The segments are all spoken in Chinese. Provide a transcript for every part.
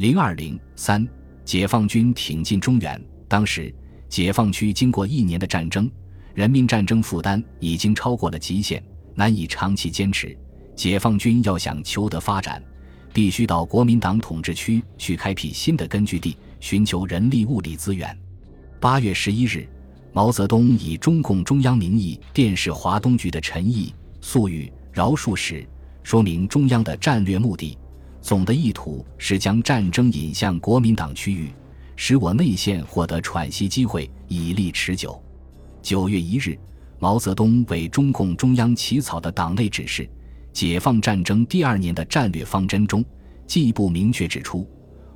零二零三，解放军挺进中原。当时，解放区经过一年的战争，人民战争负担已经超过了极限，难以长期坚持。解放军要想求得发展，必须到国民党统治区去开辟新的根据地，寻求人力物力资源。八月十一日，毛泽东以中共中央名义电示华东局的陈毅、粟裕、饶漱石，说明中央的战略目的。总的意图是将战争引向国民党区域，使我内线获得喘息机会，以利持久。九月一日，毛泽东为中共中央起草的党内指示——解放战争第二年的战略方针中，进一步明确指出，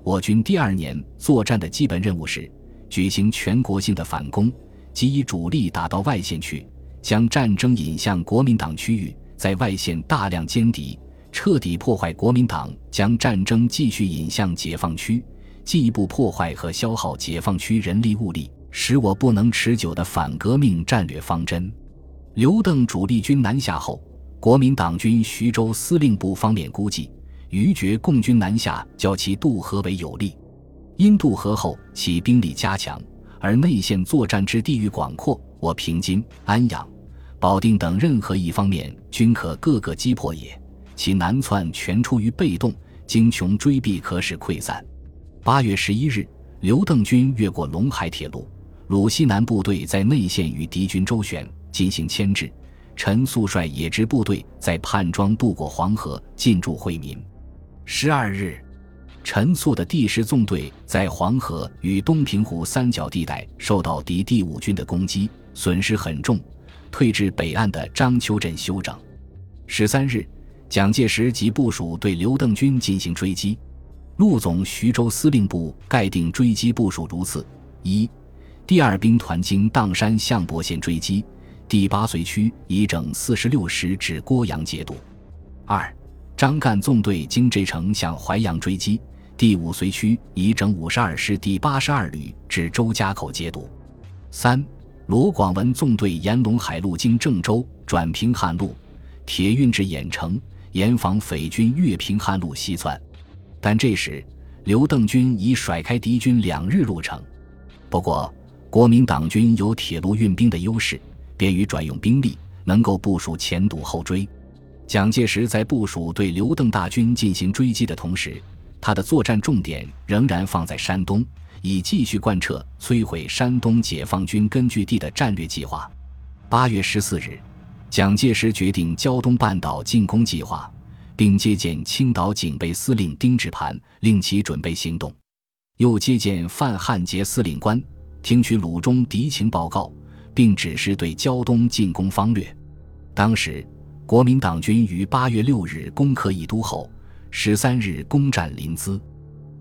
我军第二年作战的基本任务是举行全国性的反攻，即以主力打到外线去，将战争引向国民党区域，在外线大量歼敌。彻底破坏国民党将战争继续引向解放区，进一步破坏和消耗解放区人力物力，使我不能持久的反革命战略方针。刘邓主力军南下后，国民党军徐州司令部方面估计，余觉共军南下较其渡河为有利，因渡河后其兵力加强，而内线作战之地域广阔，我平津、安阳、保定等任何一方面均可各个击破也。其南窜全出于被动，经穷追避，可使溃散。八月十一日，刘邓军越过陇海铁路，鲁西南部队在内线与敌军周旋，进行牵制。陈粟率野支部队在潘庄渡过黄河，进驻惠民。十二日，陈粟的第十纵队在黄河与东平湖三角地带受到敌第五军的攻击，损失很重，退至北岸的章丘镇休整。十三日。蒋介石即部署对刘邓军进行追击，陆总徐州司令部盖定追击部署如此：一、第二兵团经砀山相博县追击，第八随区以整四十六师至郭阳节度；二、张干纵队经这城向淮阳追击，第五随区以整五十二师第八十二旅至周家口节度；三、罗广文纵队沿陇海路经郑州转平汉路，铁运至郾城。严防匪军越平汉路西窜，但这时刘邓军已甩开敌军两日路程。不过，国民党军有铁路运兵的优势，便于转用兵力，能够部署前堵后追。蒋介石在部署对刘邓大军进行追击的同时，他的作战重点仍然放在山东，以继续贯彻摧毁山东解放军根据地的战略计划。八月十四日。蒋介石决定胶东半岛进攻计划，并接见青岛警备司令丁志磐，令其准备行动。又接见范汉杰司令官，听取鲁中敌情报告，并指示对胶东进攻方略。当时，国民党军于八月六日攻克义都后，十三日攻占临淄，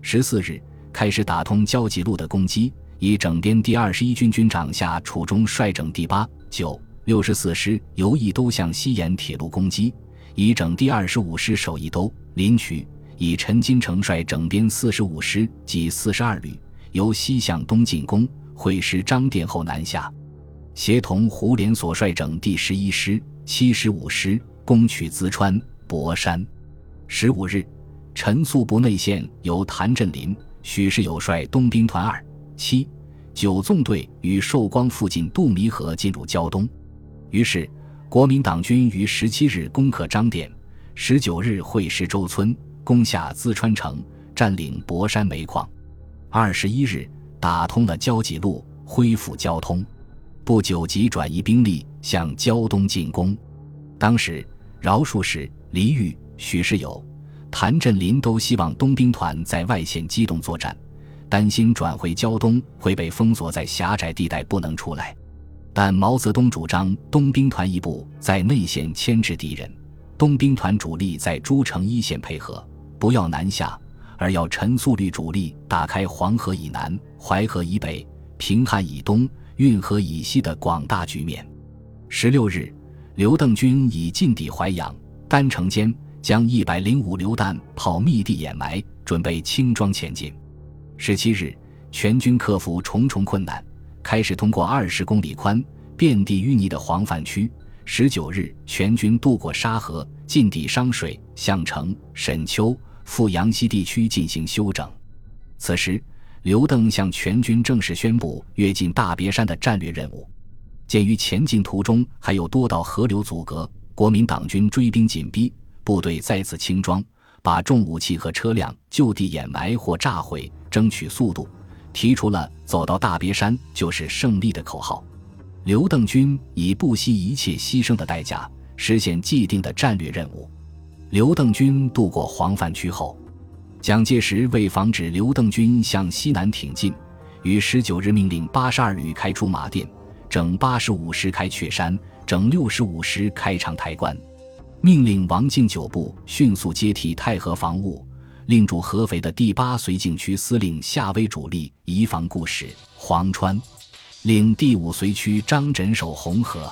十四日开始打通胶济路的攻击，以整编第二十一军军长下楚中率整第八、九。六十四师由义都向西沿铁路攻击，以整第二十五师守义都、临渠；以陈金城率整编四十五师及四十二旅由西向东进攻，会师张店后南下，协同胡琏所率整第十一师、七十五师攻取淄川、博山。十五日，陈粟部内线由谭震林、许世友率东兵团二、七、九纵队与寿光附近渡弥河进入胶东。于是，国民党军于十七日攻克张店，十九日会师周村，攻下淄川城，占领博山煤矿。二十一日打通了交集路，恢复交通。不久即转移兵力向胶东进攻。当时，饶漱石、黎玉、许世友、谭震林都希望东兵团在外线机动作战，担心转回胶东会被封锁在狭窄地带，不能出来。但毛泽东主张东兵团一部在内线牵制敌人，东兵团主力在诸城一线配合，不要南下，而要陈粟率主力打开黄河以南、淮河以北、平汉以东、运河以西的广大局面。十六日，刘邓军已进抵淮阳、丹城间，将一百零五榴弹炮密地掩埋，准备轻装前进。十七日，全军克服重重困难。开始通过二十公里宽、遍地淤泥的黄泛区。十九日，全军渡过沙河，进抵商水、项城、沈丘、富阳西地区进行休整。此时，刘邓向全军正式宣布跃进大别山的战略任务。鉴于前进途中还有多道河流阻隔，国民党军追兵紧逼，部队再次轻装，把重武器和车辆就地掩埋或炸毁，争取速度，提出了“走到大别山就是胜利”的口号。刘邓军以不惜一切牺牲的代价实现既定的战略任务。刘邓军渡过黄泛区后，蒋介石为防止刘邓军向西南挺进，于十九日命令八十二旅开出马店。整八十五师开雀山，整六十五师开长台关，命令王敬久部迅速接替太和防务，另驻合肥的第八绥靖区司令夏威主力移防固始、黄川，令第五绥区张轸守红河。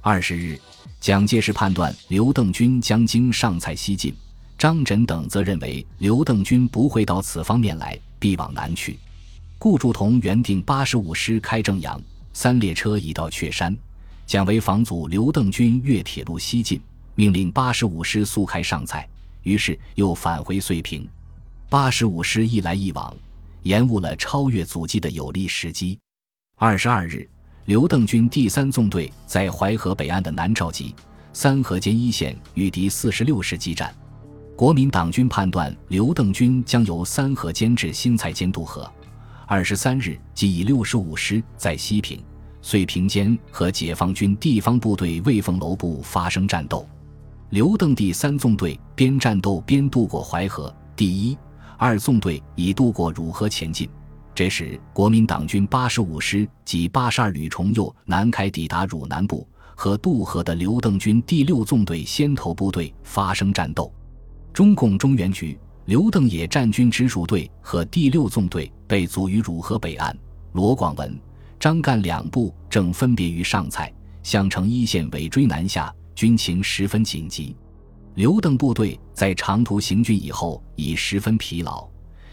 二十日，蒋介石判断刘邓军将经上蔡西进，张轸等则认为刘邓军不会到此方面来，必往南去。顾祝同原定八十五师开正阳。三列车已到雀山，蒋为防阻刘邓军越铁路西进，命令八十五师速开上蔡，于是又返回遂平。八十五师一来一往，延误了超越阻击的有利时机。二十二日，刘邓军第三纵队在淮河北岸的南召集三河间一线与敌四十六师激战。国民党军判断刘邓军将由三河间至新蔡间渡河。二十三日，即以六十五师在西平、遂平间和解放军地方部队魏凤楼部发生战斗。刘邓第三纵队边战斗边渡过淮河，第一、二纵队已渡过汝河前进。这时，国民党军八十五师及八十二旅重右南开抵达汝南部，和渡河的刘邓军第六纵队先头部队发生战斗。中共中原局。刘邓野战军直属队和第六纵队被阻于汝河北岸，罗广文、张干两部正分别于上蔡、项城一线尾追南下，军情十分紧急。刘邓部队在长途行军以后已十分疲劳，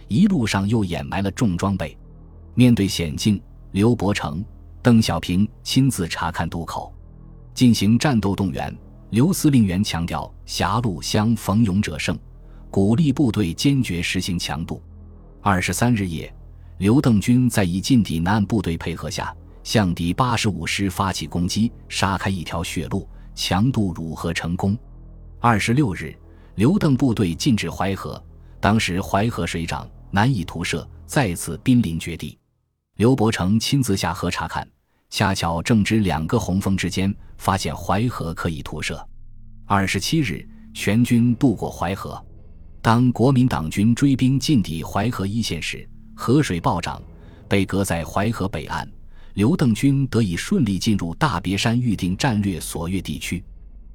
一路上又掩埋了重装备。面对险境，刘伯承、邓小平亲自查看渡口，进行战斗动员。刘司令员强调：“狭路相逢勇者胜。”鼓励部队坚决实行强渡。二十三日夜，刘邓军在以近敌南岸部队配合下，向敌八十五师发起攻击，杀开一条血路，强渡汝河成功。二十六日，刘邓部队进至淮河，当时淮河水涨，难以图射，再次濒临绝地。刘伯承亲自下河查看，恰巧正值两个洪峰之间，发现淮河可以图射。二十七日，全军渡过淮河。当国民党军追兵进抵淮河一线时，河水暴涨，被隔在淮河北岸。刘邓军得以顺利进入大别山预定战略所越地区。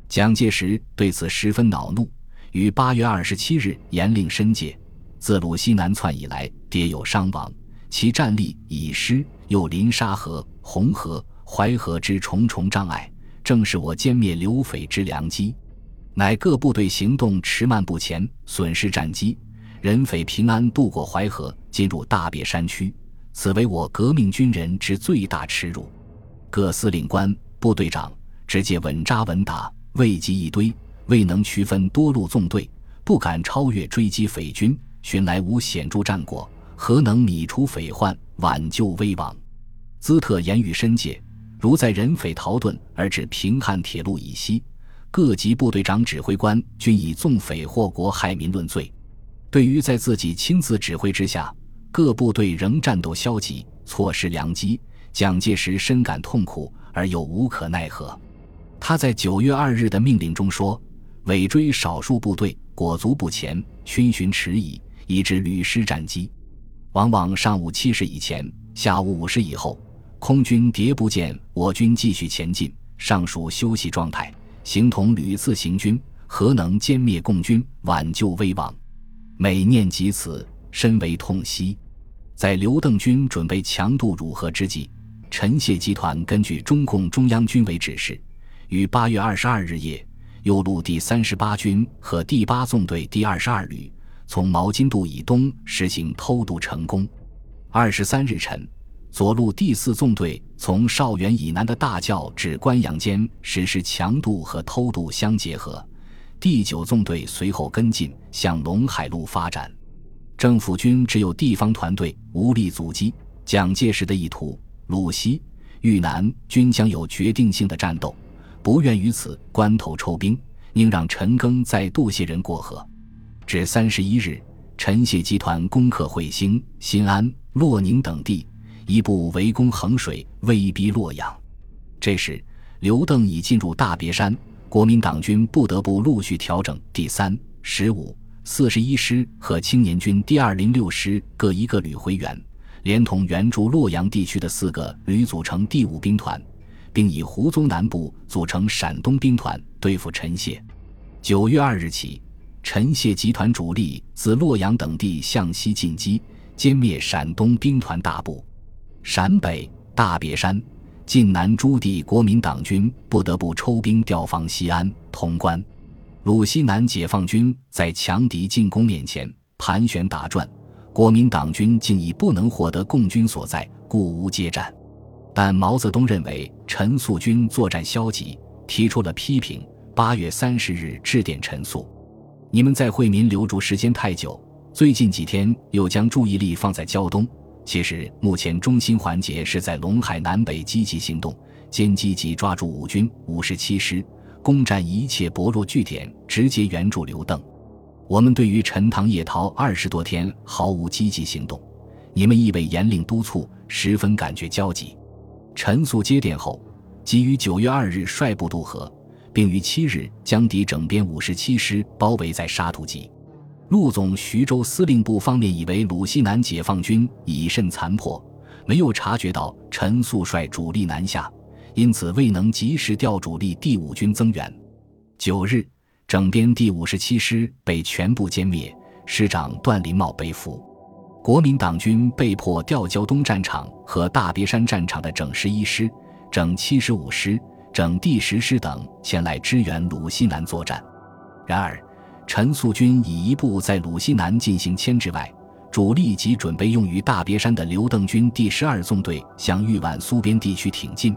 蒋介石对此十分恼怒，于八月二十七日严令申诫：自鲁西南窜以来，迭有伤亡，其战力已失，又临沙河、红河、淮河之重重障碍，正是我歼灭刘匪之良机。乃各部队行动迟慢不前，损失战机，人匪平安渡过淮河，进入大别山区，此为我革命军人之最大耻辱。各司令官、部队长直接稳扎稳打，未及一堆，未能区分多路纵队，不敢超越追击匪军，寻来无显著战果，何能米除匪患，挽救危亡？兹特言语深戒，如在人匪逃遁而至平汉铁路以西。各级部队长、指挥官均以纵匪祸国害民论罪。对于在自己亲自指挥之下，各部队仍战斗消极、错失良机，蒋介石深感痛苦而又无可奈何。他在九月二日的命令中说：“尾追少数部队，裹足不前，逡巡迟疑，以致屡失战机。往往上午七时以前，下午五时以后，空军迭不见我军继续前进，尚属休息状态。”形同屡次行军，何能歼灭共军，挽救危亡？每念及此，深为痛惜。在刘邓军准备强渡汝河之际，陈谢集团根据中共中央军委指示，于八月二十二日夜，右路第三十八军和第八纵队第二十二旅从毛巾渡以东实行偷渡成功。二十三日晨。左路第四纵队从邵原以南的大教至关阳间实施强渡和偷渡相结合，第九纵队随后跟进，向陇海路发展。政府军只有地方团队，无力阻击。蒋介石的意图，鲁西、豫南均将有决定性的战斗，不愿于此关头抽兵，宁让陈赓在渡卸人过河。至三十一日，陈谢集团攻克会兴、新安、洛宁等地，一部围攻衡水，威逼洛阳。这时，刘邓已进入大别山，国民党军不得不陆续调整第三、十五、四十一师和青年军第二零六师各一个旅回援。连同援助洛阳地区的四个旅组成第五兵团，并以胡宗南部组成陕东兵团对付陈谢。九月二日起，陈谢集团主力自洛阳等地向西进击，歼灭陕东兵团大部。陕北、大别山、晋南诸地国民党军不得不抽兵调防西安、潼关。鲁西南解放军在强敌进攻面前盘旋打转。国民党军竟已不能获得共军所在，故无接战。但毛泽东认为陈粟军作战消极，提出了批评。八月三十日致电陈粟：“你们在惠民留驻时间太久，最近几天又将注意力放在胶东。其实目前中心环节是在陇海南北积极行动，兼积极抓住五军五十七师，攻占一切薄弱据点，直接援助刘邓。”我们对于陈塘夜逃二十多天毫无积极行动，你们亦未严令督促，十分感觉焦急。陈粟接电后，即于九月二日率部渡河，并于七日将敌整编五十七师包围在沙土集。陆总徐州司令部方面以为鲁西南解放军已甚残破，没有察觉到陈粟率主力南下，因此未能及时调主力第五军增援。九日。整编第五十七师被全部歼灭，师长段林茂被俘。国民党军被迫调胶东战场和大别山战场的整十一师、整七十五师、整第十师等前来支援鲁西南作战。然而，陈粟军以一部在鲁西南进行牵制外，主力及准备用于大别山的刘邓军第十二纵队向豫皖苏边地区挺进，